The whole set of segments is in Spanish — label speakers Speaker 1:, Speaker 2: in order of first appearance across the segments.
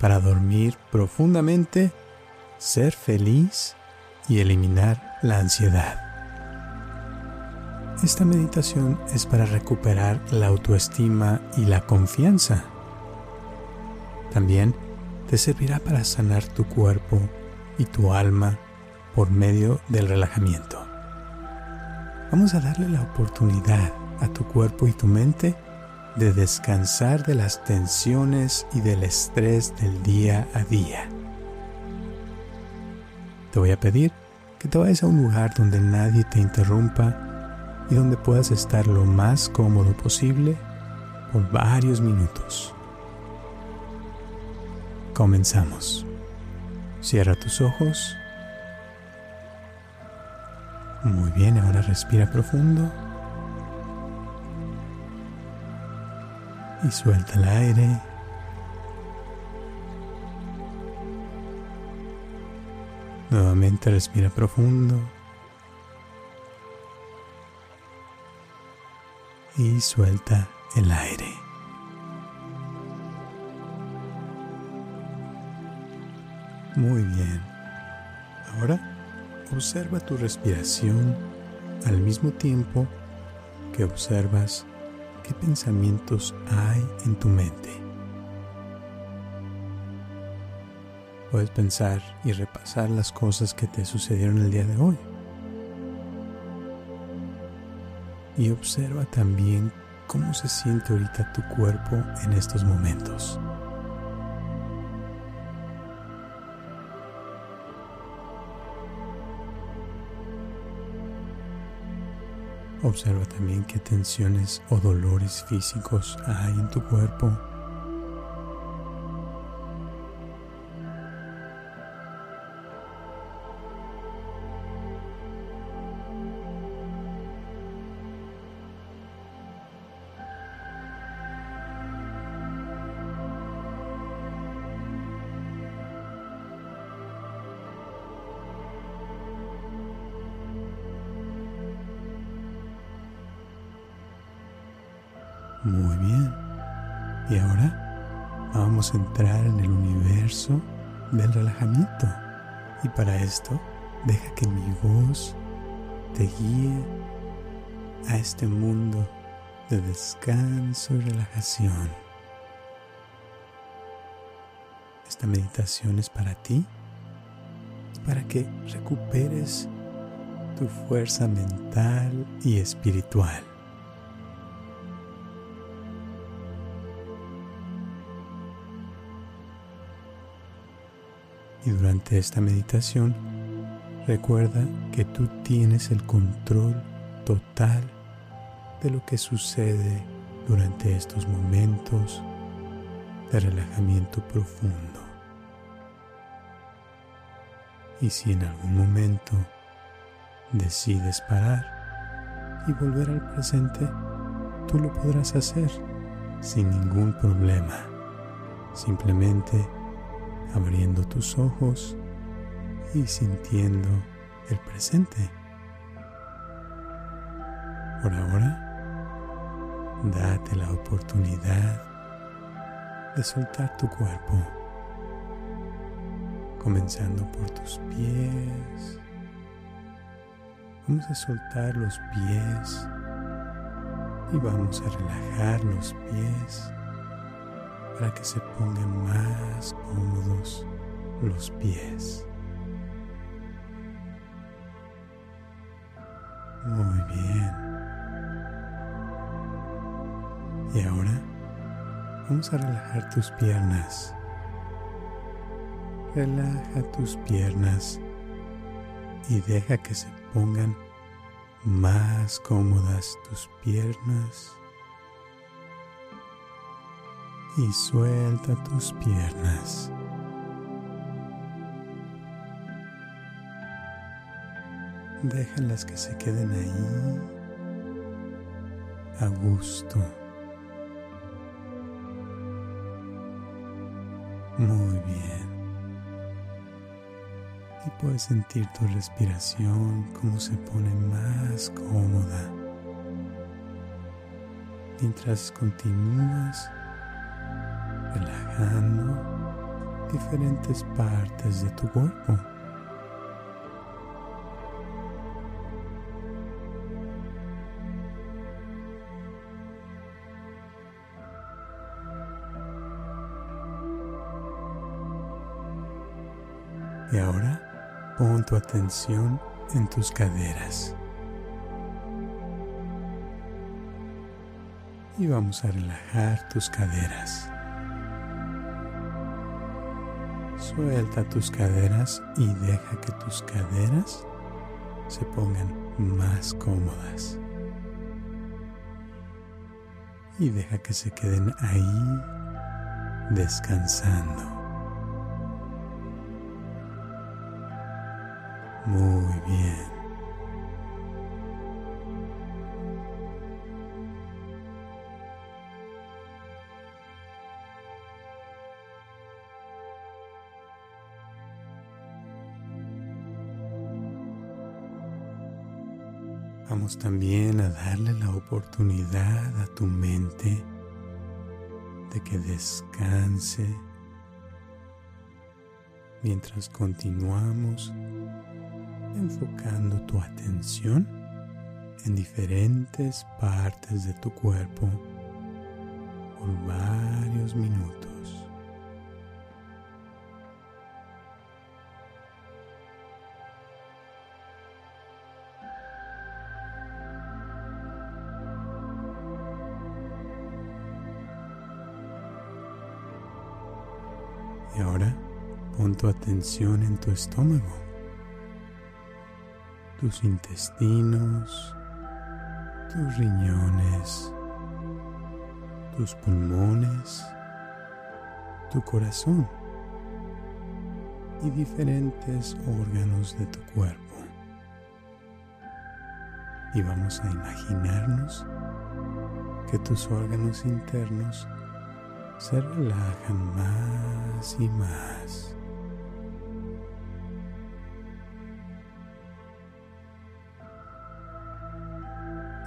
Speaker 1: para dormir profundamente, ser feliz y eliminar la ansiedad. Esta meditación es para recuperar la autoestima y la confianza. También te servirá para sanar tu cuerpo y tu alma por medio del relajamiento. Vamos a darle la oportunidad a tu cuerpo y tu mente de descansar de las tensiones y del estrés del día a día. Te voy a pedir que te vayas a un lugar donde nadie te interrumpa y donde puedas estar lo más cómodo posible por varios minutos. Comenzamos. Cierra tus ojos. Muy bien, ahora respira profundo. Y suelta el aire. Nuevamente respira profundo. Y suelta el aire. Muy bien. Ahora observa tu respiración al mismo tiempo que observas ¿Qué pensamientos hay en tu mente? Puedes pensar y repasar las cosas que te sucedieron el día de hoy. Y observa también cómo se siente ahorita tu cuerpo en estos momentos. Observa también qué tensiones o dolores físicos hay en tu cuerpo. Muy bien. Y ahora vamos a entrar en el universo del relajamiento. Y para esto, deja que mi voz te guíe a este mundo de descanso y relajación. Esta meditación es para ti, para que recuperes tu fuerza mental y espiritual. Y durante esta meditación, recuerda que tú tienes el control total de lo que sucede durante estos momentos de relajamiento profundo. Y si en algún momento decides parar y volver al presente, tú lo podrás hacer sin ningún problema. Simplemente abriendo tus ojos y sintiendo el presente. Por ahora, date la oportunidad de soltar tu cuerpo, comenzando por tus pies. Vamos a soltar los pies y vamos a relajar los pies para que se pongan más cómodos los pies. Muy bien. Y ahora vamos a relajar tus piernas. Relaja tus piernas y deja que se pongan más cómodas tus piernas y suelta tus piernas. Déjalas que se queden ahí a gusto. Muy bien. Y puedes sentir tu respiración como se pone más cómoda. Mientras continúas relajando diferentes partes de tu cuerpo. Y ahora pon tu atención en tus caderas. Y vamos a relajar tus caderas. Suelta tus caderas y deja que tus caderas se pongan más cómodas. Y deja que se queden ahí descansando. Muy bien. Vamos también a darle la oportunidad a tu mente de que descanse mientras continuamos enfocando tu atención en diferentes partes de tu cuerpo por varios minutos. Y ahora pon tu atención en tu estómago, tus intestinos, tus riñones, tus pulmones, tu corazón y diferentes órganos de tu cuerpo. Y vamos a imaginarnos que tus órganos internos se relajan más y más.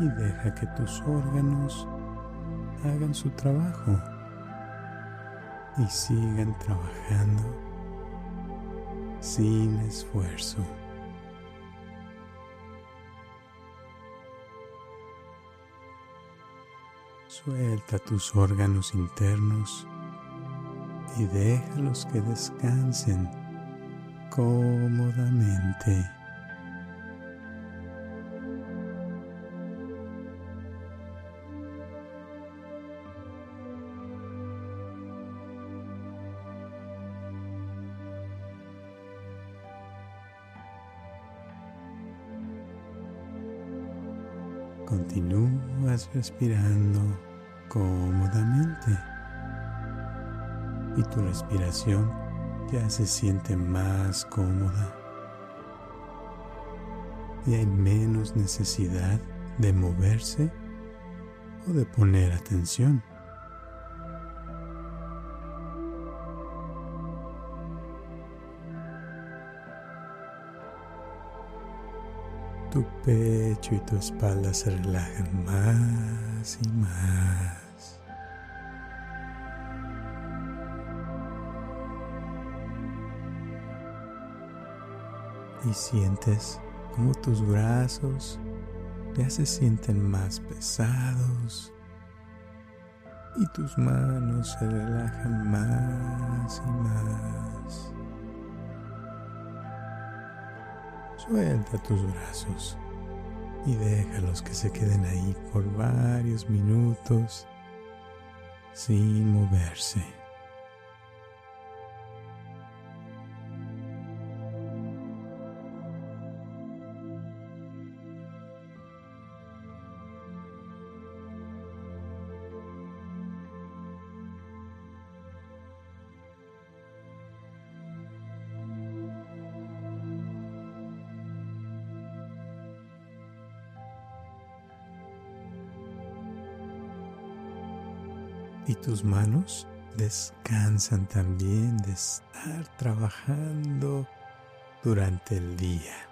Speaker 1: Y deja que tus órganos hagan su trabajo y sigan trabajando sin esfuerzo. Suelta tus órganos internos y déjalos que descansen cómodamente. Continúas respirando cómodamente y tu respiración ya se siente más cómoda y hay menos necesidad de moverse o de poner atención. Y tu espalda se relajan más y más. Y sientes como tus brazos ya se sienten más pesados y tus manos se relajan más y más. Suelta tus brazos y déjalos que se queden ahí por varios minutos sin moverse. Y tus manos descansan también de estar trabajando durante el día.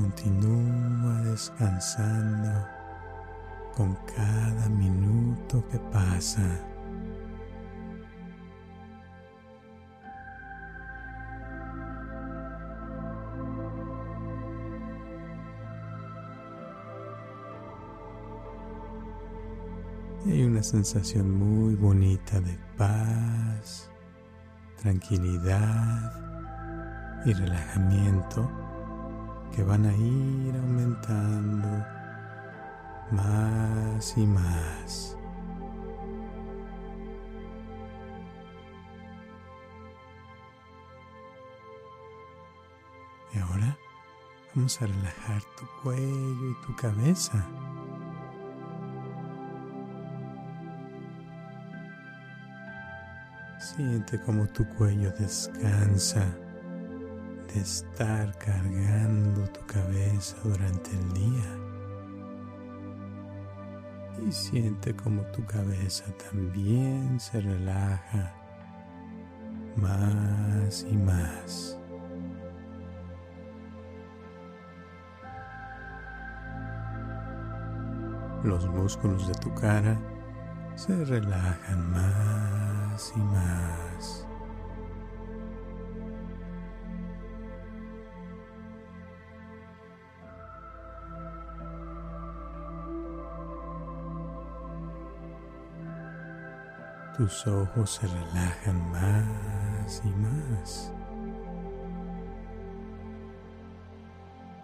Speaker 1: Continúa descansando con cada minuto que pasa. hay una sensación muy bonita de paz, tranquilidad y relajamiento que van a ir aumentando más y más. Y ahora vamos a relajar tu cuello y tu cabeza. Siente como tu cuello descansa de estar cargando tu cabeza durante el día. Y siente como tu cabeza también se relaja más y más. Los músculos de tu cara se relajan más y más. Tus ojos se relajan más y más.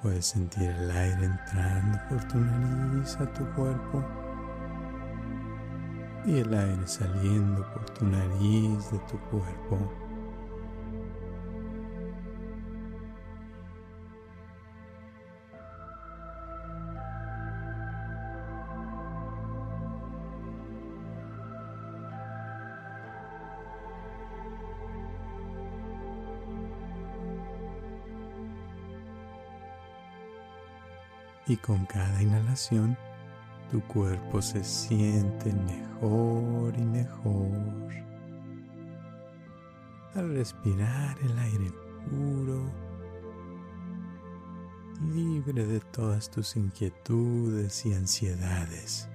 Speaker 1: Puedes sentir el aire entrando por tu nariz a tu cuerpo y el aire saliendo por tu nariz de tu cuerpo. Y con cada inhalación tu cuerpo se siente mejor y mejor. Al respirar el aire puro, libre de todas tus inquietudes y ansiedades.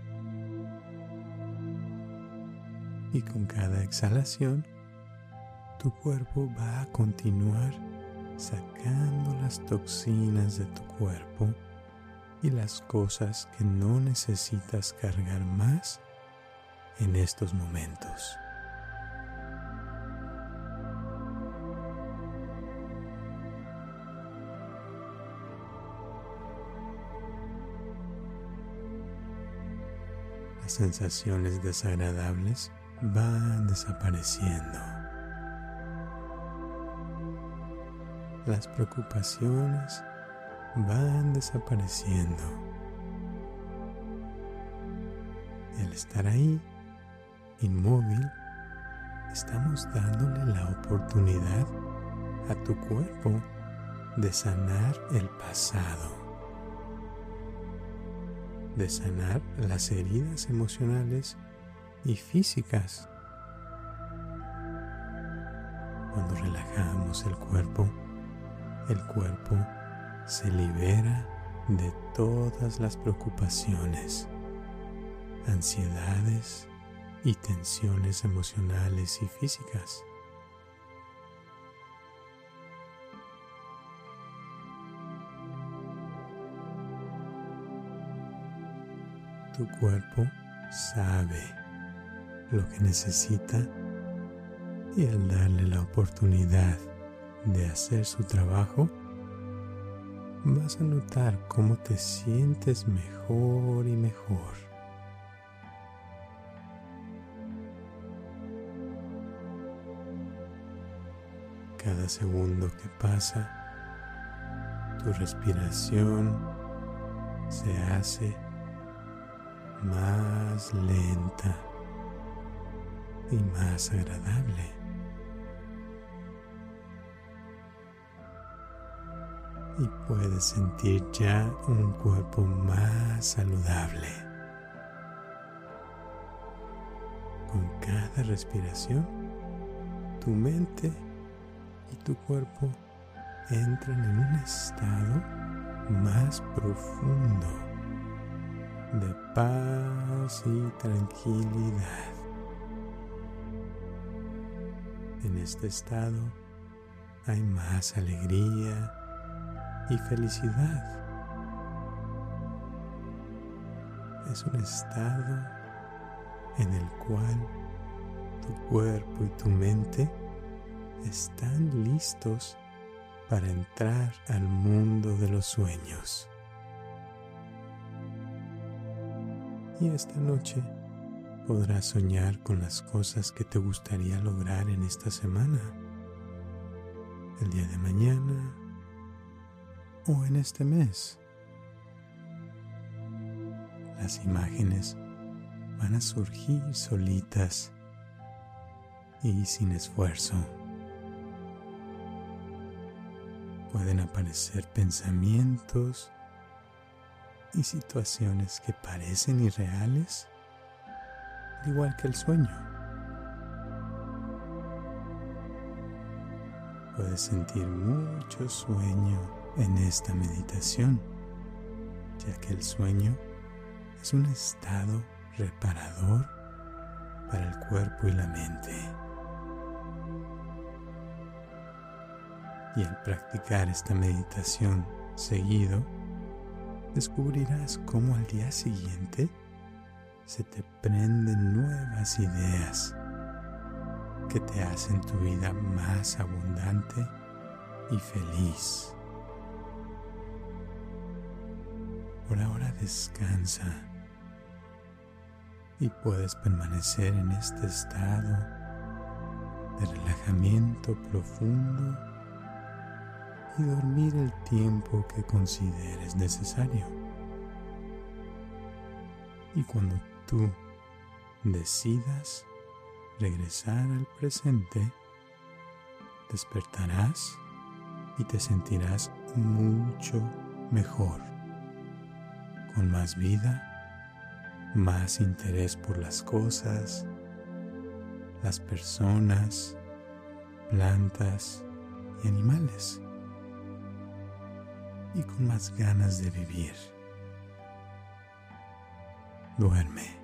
Speaker 1: Y con cada exhalación, tu cuerpo va a continuar sacando las toxinas de tu cuerpo y las cosas que no necesitas cargar más en estos momentos. Las sensaciones desagradables van desapareciendo. Las preocupaciones van desapareciendo. Y al estar ahí, inmóvil, estamos dándole la oportunidad a tu cuerpo de sanar el pasado, de sanar las heridas emocionales y físicas. Cuando relajamos el cuerpo, el cuerpo se libera de todas las preocupaciones, ansiedades y tensiones emocionales y físicas. Tu cuerpo sabe lo que necesita y al darle la oportunidad de hacer su trabajo, vas a notar cómo te sientes mejor y mejor. Cada segundo que pasa, tu respiración se hace más lenta y más agradable. Y puedes sentir ya un cuerpo más saludable. Con cada respiración, tu mente y tu cuerpo entran en un estado más profundo de paz y tranquilidad. En este estado hay más alegría y felicidad. Es un estado en el cual tu cuerpo y tu mente están listos para entrar al mundo de los sueños. Y esta noche podrás soñar con las cosas que te gustaría lograr en esta semana, el día de mañana o en este mes. Las imágenes van a surgir solitas y sin esfuerzo. Pueden aparecer pensamientos y situaciones que parecen irreales, igual que el sueño. Puedes sentir mucho sueño en esta meditación, ya que el sueño es un estado reparador para el cuerpo y la mente. Y al practicar esta meditación seguido, descubrirás cómo al día siguiente se te prenden nuevas ideas que te hacen tu vida más abundante y feliz. Por ahora descansa y puedes permanecer en este estado de relajamiento profundo y dormir el tiempo que consideres necesario. Y cuando tú decidas regresar al presente, despertarás y te sentirás mucho mejor, con más vida, más interés por las cosas, las personas, plantas y animales y con más ganas de vivir. Duerme.